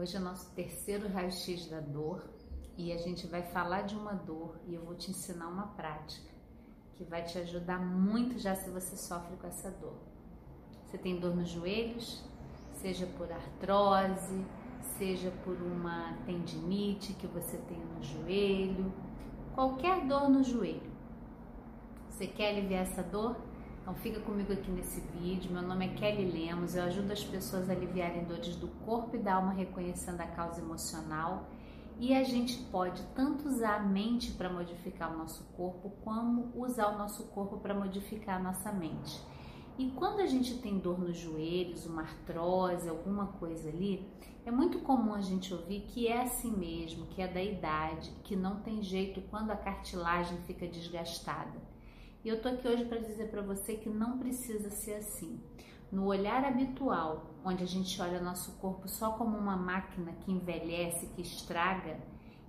Hoje é nosso terceiro raio-x da dor e a gente vai falar de uma dor e eu vou te ensinar uma prática que vai te ajudar muito já se você sofre com essa dor. Você tem dor nos joelhos, seja por artrose, seja por uma tendinite que você tem no joelho, qualquer dor no joelho. Você quer aliviar essa dor? Então fica comigo aqui nesse vídeo. Meu nome é Kelly Lemos. Eu ajudo as pessoas a aliviarem dores do corpo e da alma reconhecendo a causa emocional. E a gente pode tanto usar a mente para modificar o nosso corpo, como usar o nosso corpo para modificar a nossa mente. E quando a gente tem dor nos joelhos, uma artrose, alguma coisa ali, é muito comum a gente ouvir que é assim mesmo, que é da idade, que não tem jeito quando a cartilagem fica desgastada. E eu tô aqui hoje para dizer para você que não precisa ser assim. No olhar habitual, onde a gente olha nosso corpo só como uma máquina que envelhece, que estraga,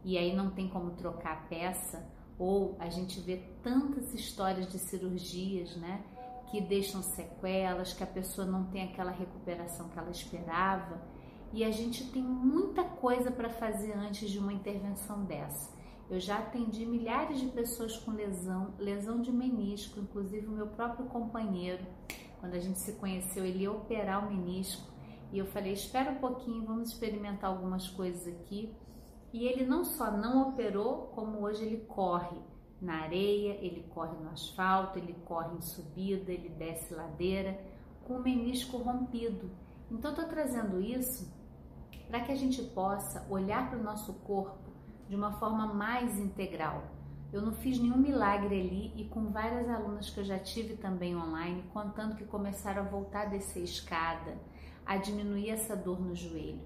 e aí não tem como trocar a peça, ou a gente vê tantas histórias de cirurgias, né, que deixam sequelas, que a pessoa não tem aquela recuperação que ela esperava, e a gente tem muita coisa para fazer antes de uma intervenção dessa. Eu já atendi milhares de pessoas com lesão, lesão de menisco, inclusive o meu próprio companheiro. Quando a gente se conheceu, ele ia operar o menisco e eu falei: espera um pouquinho, vamos experimentar algumas coisas aqui. E ele não só não operou, como hoje ele corre na areia, ele corre no asfalto, ele corre em subida, ele desce ladeira com o menisco rompido. Então, estou trazendo isso para que a gente possa olhar para o nosso corpo de uma forma mais integral. Eu não fiz nenhum milagre ali e com várias alunas que eu já tive também online, contando que começaram a voltar a descer escada, a diminuir essa dor no joelho.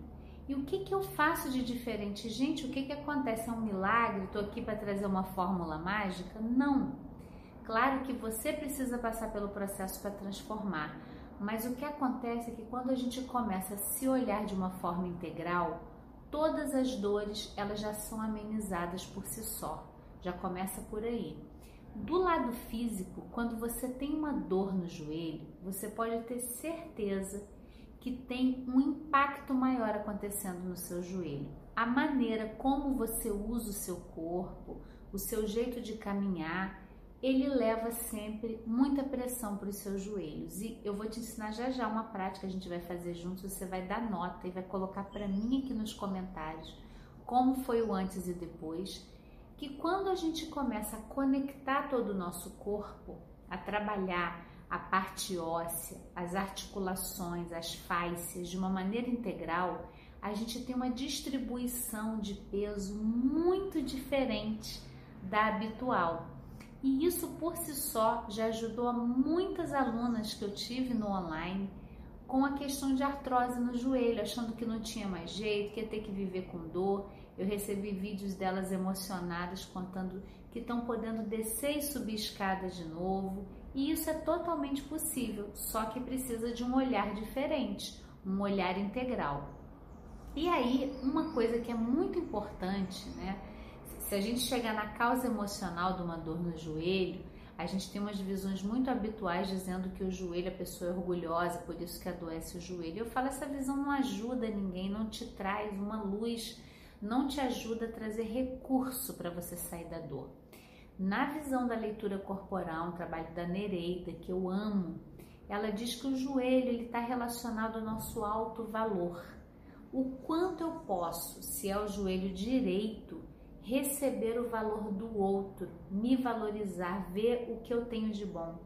E o que, que eu faço de diferente? Gente, o que, que acontece? É um milagre? Estou aqui para trazer uma fórmula mágica? Não! Claro que você precisa passar pelo processo para transformar, mas o que acontece é que quando a gente começa a se olhar de uma forma integral, todas as dores elas já são amenizadas por si só. Já começa por aí. Do lado físico, quando você tem uma dor no joelho, você pode ter certeza que tem um impacto maior acontecendo no seu joelho. A maneira como você usa o seu corpo, o seu jeito de caminhar, ele leva sempre muita pressão para os seus joelhos. E eu vou te ensinar já já uma prática, a gente vai fazer juntos, você vai dar nota e vai colocar para mim aqui nos comentários como foi o antes e depois, que quando a gente começa a conectar todo o nosso corpo, a trabalhar a parte óssea, as articulações, as fáscias de uma maneira integral, a gente tem uma distribuição de peso muito diferente da habitual. E isso por si só já ajudou a muitas alunas que eu tive no online com a questão de artrose no joelho, achando que não tinha mais jeito, que ia ter que viver com dor. Eu recebi vídeos delas emocionadas contando que estão podendo descer e subir escada de novo, e isso é totalmente possível, só que precisa de um olhar diferente, um olhar integral. E aí, uma coisa que é muito importante, né? Se a gente chegar na causa emocional de uma dor no joelho, a gente tem umas visões muito habituais dizendo que o joelho, a pessoa é orgulhosa, por isso que adoece o joelho. Eu falo, essa visão não ajuda ninguém, não te traz uma luz, não te ajuda a trazer recurso para você sair da dor. Na visão da leitura corporal, um trabalho da Nereida, que eu amo, ela diz que o joelho está relacionado ao nosso alto valor. O quanto eu posso, se é o joelho direito, receber o valor do outro, me valorizar, ver o que eu tenho de bom.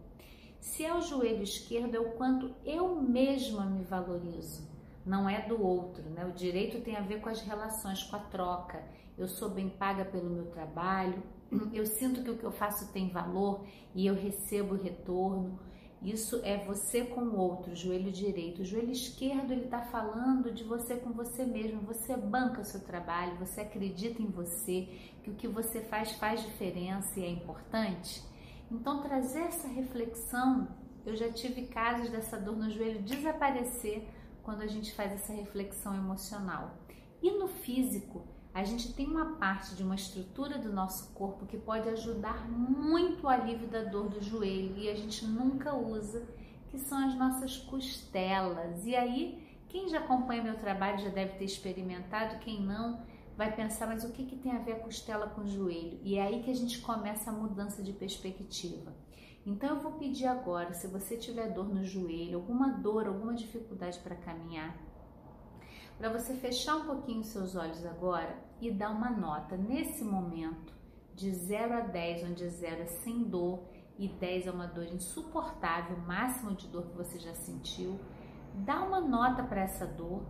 Se é o joelho esquerdo, é o quanto eu mesma me valorizo, não é do outro, né? O direito tem a ver com as relações, com a troca. Eu sou bem paga pelo meu trabalho, eu sinto que o que eu faço tem valor e eu recebo retorno. Isso é você com o outro, joelho direito. O joelho esquerdo, ele está falando de você com você mesmo. Você banca o seu trabalho, você acredita em você, que o que você faz faz diferença e é importante. Então, trazer essa reflexão, eu já tive casos dessa dor no joelho desaparecer quando a gente faz essa reflexão emocional. E no físico, a gente tem uma parte de uma estrutura do nosso corpo que pode ajudar muito o alívio da dor do joelho e a gente nunca usa, que são as nossas costelas. E aí Quem já acompanha meu trabalho já deve ter experimentado, quem não vai pensar, mas o que, que tem a ver a costela com o joelho? E é aí que a gente começa a mudança de perspectiva. Então eu vou pedir agora, se você tiver dor no joelho, alguma dor, alguma dificuldade para caminhar, para você fechar um pouquinho seus olhos agora e dar uma nota nesse momento de 0 a 10, onde 0 é sem dor e 10 é uma dor insuportável, o máximo de dor que você já sentiu. Dá uma nota para essa dor.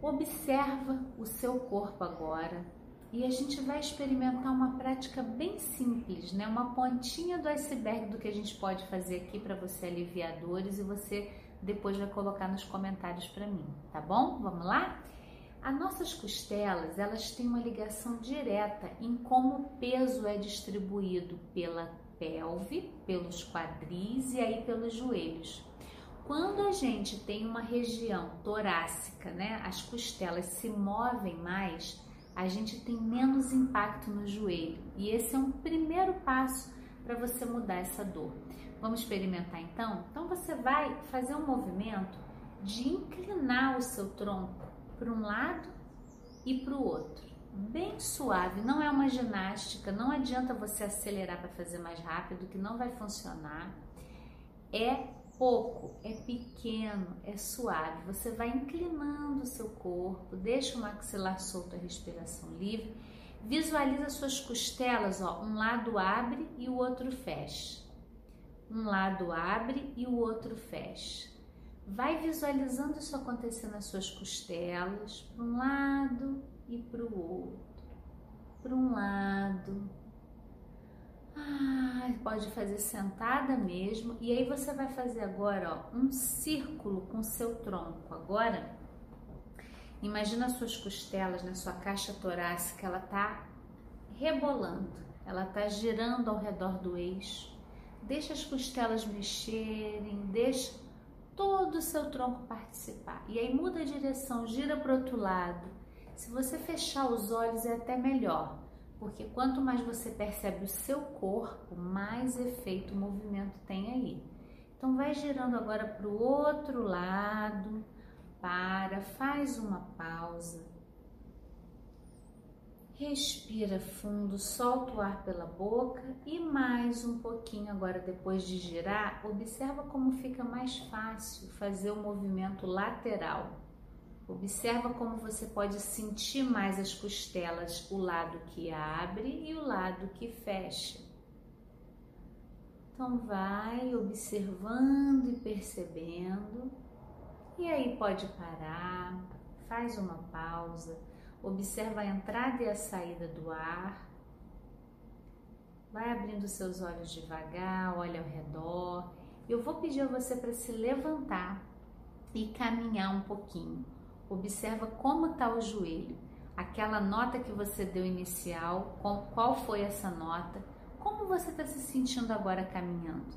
Observa o seu corpo agora e a gente vai experimentar uma prática bem simples, né? Uma pontinha do iceberg do que a gente pode fazer aqui para você aliviar dores e você depois vai colocar nos comentários para mim, tá bom? Vamos lá? As nossas costelas, elas têm uma ligação direta em como o peso é distribuído pela pelve, pelos quadris e aí pelos joelhos. Quando a gente tem uma região torácica, né, as costelas se movem mais, a gente tem menos impacto no joelho. E esse é um primeiro passo para você mudar essa dor. Vamos experimentar então? Então você vai fazer um movimento de inclinar o seu tronco para um lado e para o outro. Bem suave, não é uma ginástica, não adianta você acelerar para fazer mais rápido, que não vai funcionar. É pouco, é pequeno, é suave. Você vai inclinando o seu corpo, deixa o maxilar solto, a respiração livre. Visualiza suas costelas, ó, um lado abre e o outro fecha. Um lado abre e o outro fecha. Vai visualizando isso acontecer nas suas costelas, para um lado e para o outro. Para um lado. Ah, pode fazer sentada mesmo. E aí você vai fazer agora ó, um círculo com seu tronco. Agora, imagina as suas costelas, na sua caixa torácica, ela tá rebolando, ela tá girando ao redor do eixo. Deixa as costelas mexerem, deixa todo o seu tronco participar. E aí muda a direção, gira para o outro lado. Se você fechar os olhos é até melhor, porque quanto mais você percebe o seu corpo, mais efeito o movimento tem aí. Então vai girando agora para o outro lado, para, faz uma pausa Respira fundo, solta o ar pela boca e mais um pouquinho agora depois de girar, observa como fica mais fácil fazer o movimento lateral. Observa como você pode sentir mais as costelas, o lado que abre e o lado que fecha. Então vai observando e percebendo. E aí pode parar, faz uma pausa Observa a entrada e a saída do ar. Vai abrindo seus olhos devagar, olha ao redor. Eu vou pedir a você para se levantar e caminhar um pouquinho. Observa como está o joelho. Aquela nota que você deu inicial, qual foi essa nota? Como você está se sentindo agora caminhando?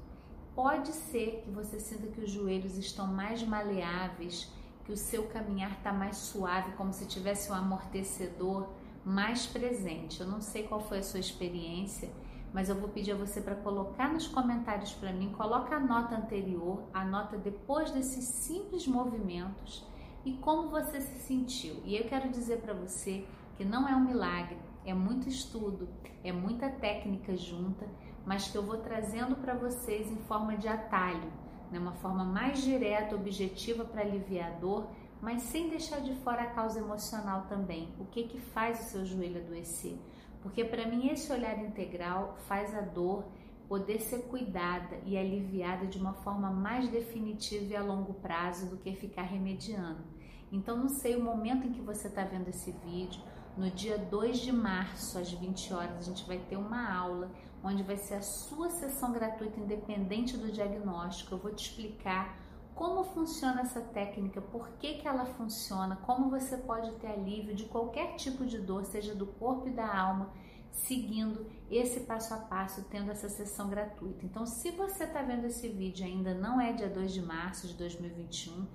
Pode ser que você sinta que os joelhos estão mais maleáveis, que o seu caminhar está mais suave, como se tivesse um amortecedor mais presente. Eu não sei qual foi a sua experiência, mas eu vou pedir a você para colocar nos comentários para mim, coloca a nota anterior, a nota depois desses simples movimentos e como você se sentiu. E eu quero dizer para você que não é um milagre, é muito estudo, é muita técnica junta, mas que eu vou trazendo para vocês em forma de atalho né, uma forma mais direta, objetiva para aliviar a dor, mas sem deixar de fora a causa emocional também. O que que faz o seu joelho adoecer? Porque para mim esse olhar integral faz a dor poder ser cuidada e aliviada de uma forma mais definitiva e a longo prazo do que ficar remediando. Então não sei o momento em que você está vendo esse vídeo, no dia 2 de março, às 20 horas, a gente vai ter uma aula onde vai ser a sua sessão gratuita independente do diagnóstico. Eu vou te explicar como funciona essa técnica, por que, que ela funciona, como você pode ter alívio de qualquer tipo de dor, seja do corpo e da alma, seguindo esse passo a passo, tendo essa sessão gratuita. Então, se você está vendo esse vídeo ainda não é dia 2 de março de 2021,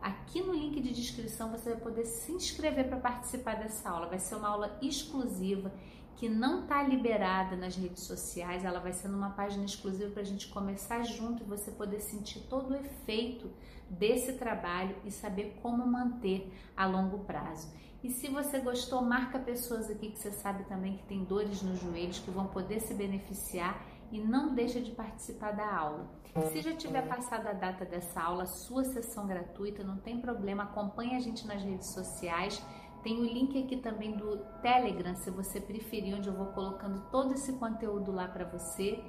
aqui no link de descrição você vai poder se inscrever para participar dessa aula. Vai ser uma aula exclusiva que não está liberada nas redes sociais, ela vai ser numa página exclusiva para a gente começar junto e você poder sentir todo o efeito desse trabalho e saber como manter a longo prazo. E se você gostou, marca pessoas aqui que você sabe também que tem dores nos joelhos, que vão poder se beneficiar e não deixa de participar da aula. Se já tiver passado a data dessa aula, sua sessão gratuita, não tem problema, acompanhe a gente nas redes sociais tem o link aqui também do Telegram, se você preferir, onde eu vou colocando todo esse conteúdo lá para você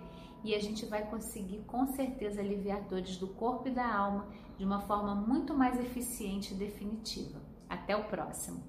e a gente vai conseguir com certeza aliviar dores do corpo e da alma de uma forma muito mais eficiente e definitiva. Até o próximo!